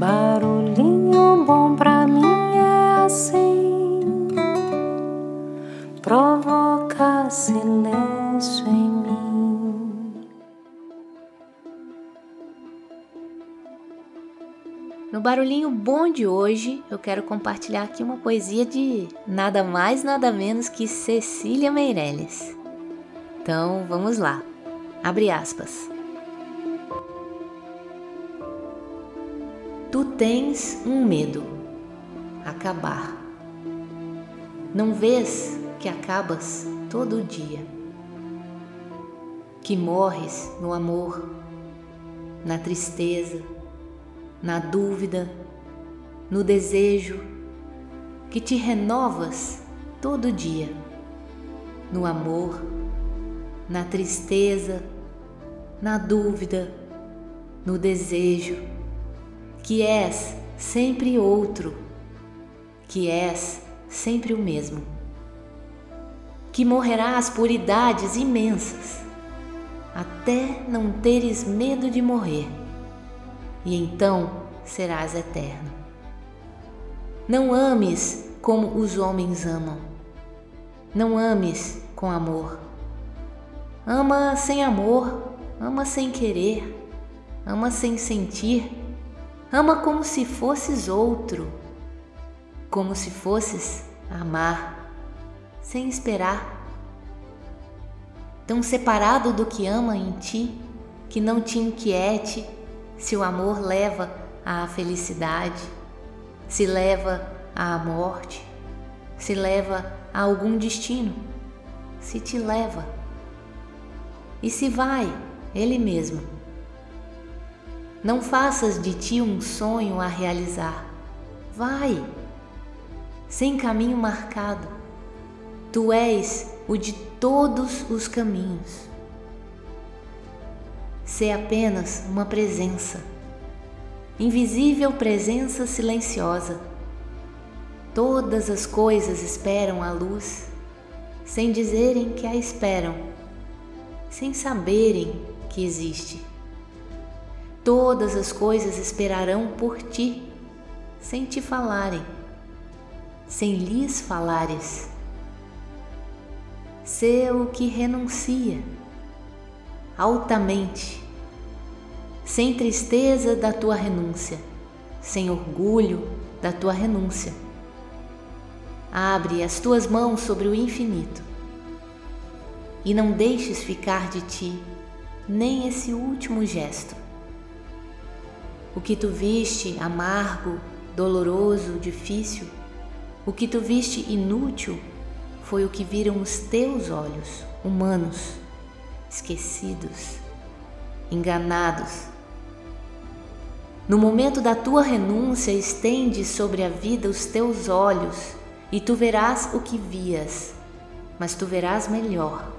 Barulhinho bom pra mim é assim, provoca silêncio em mim. No barulhinho bom de hoje, eu quero compartilhar aqui uma poesia de nada mais, nada menos que Cecília Meirelles. Então, vamos lá. Abre aspas. Tu tens um medo, acabar. Não vês que acabas todo dia, que morres no amor, na tristeza, na dúvida, no desejo, que te renovas todo dia, no amor, na tristeza, na dúvida, no desejo que és sempre outro, que és sempre o mesmo, que morrerás por idades imensas, até não teres medo de morrer, e então serás eterno. Não ames como os homens amam, não ames com amor. Ama sem amor, ama sem querer, ama sem sentir Ama como se fosses outro, como se fosses amar, sem esperar. Tão separado do que ama em ti, que não te inquiete se o amor leva à felicidade, se leva à morte, se leva a algum destino, se te leva. E se vai, ele mesmo não faças de ti um sonho a realizar. Vai, sem caminho marcado. Tu és o de todos os caminhos. Sê apenas uma presença, invisível presença silenciosa. Todas as coisas esperam a luz, sem dizerem que a esperam, sem saberem que existe. Todas as coisas esperarão por ti, sem te falarem, sem lhes falares. Sê o que renuncia, altamente, sem tristeza da tua renúncia, sem orgulho da tua renúncia. Abre as tuas mãos sobre o infinito e não deixes ficar de ti nem esse último gesto o que tu viste amargo, doloroso, difícil, o que tu viste inútil, foi o que viram os teus olhos, humanos, esquecidos, enganados. No momento da tua renúncia, estende sobre a vida os teus olhos e tu verás o que vias, mas tu verás melhor.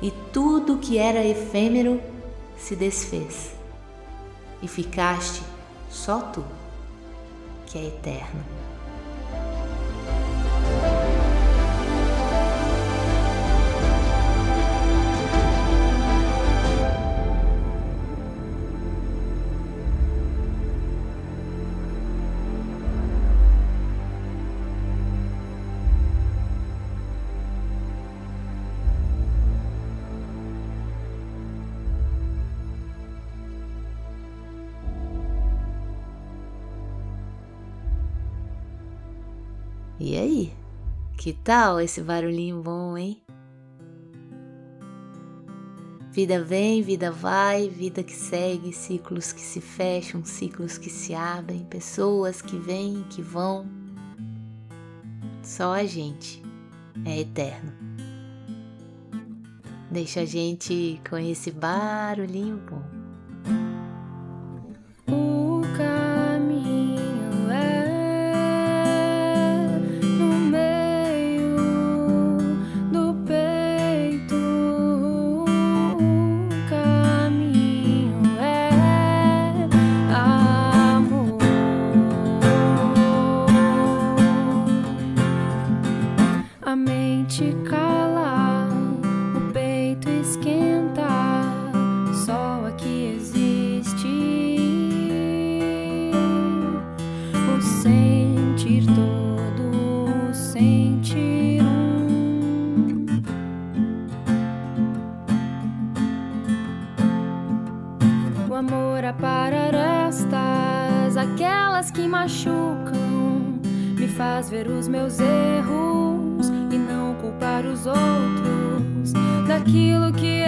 E tudo que era efêmero se desfez e ficaste só tu, que é eterno. E aí? Que tal esse barulhinho bom, hein? Vida vem, vida vai, vida que segue, ciclos que se fecham, ciclos que se abrem, pessoas que vêm que vão. Só a gente é eterno. Deixa a gente com esse barulhinho bom. te calar, o peito esquentar. Sol aqui existe. O sentir todo, o sentir um. O amor aparará estas, aquelas que machucam, me faz ver os meus erros culpar os outros daquilo que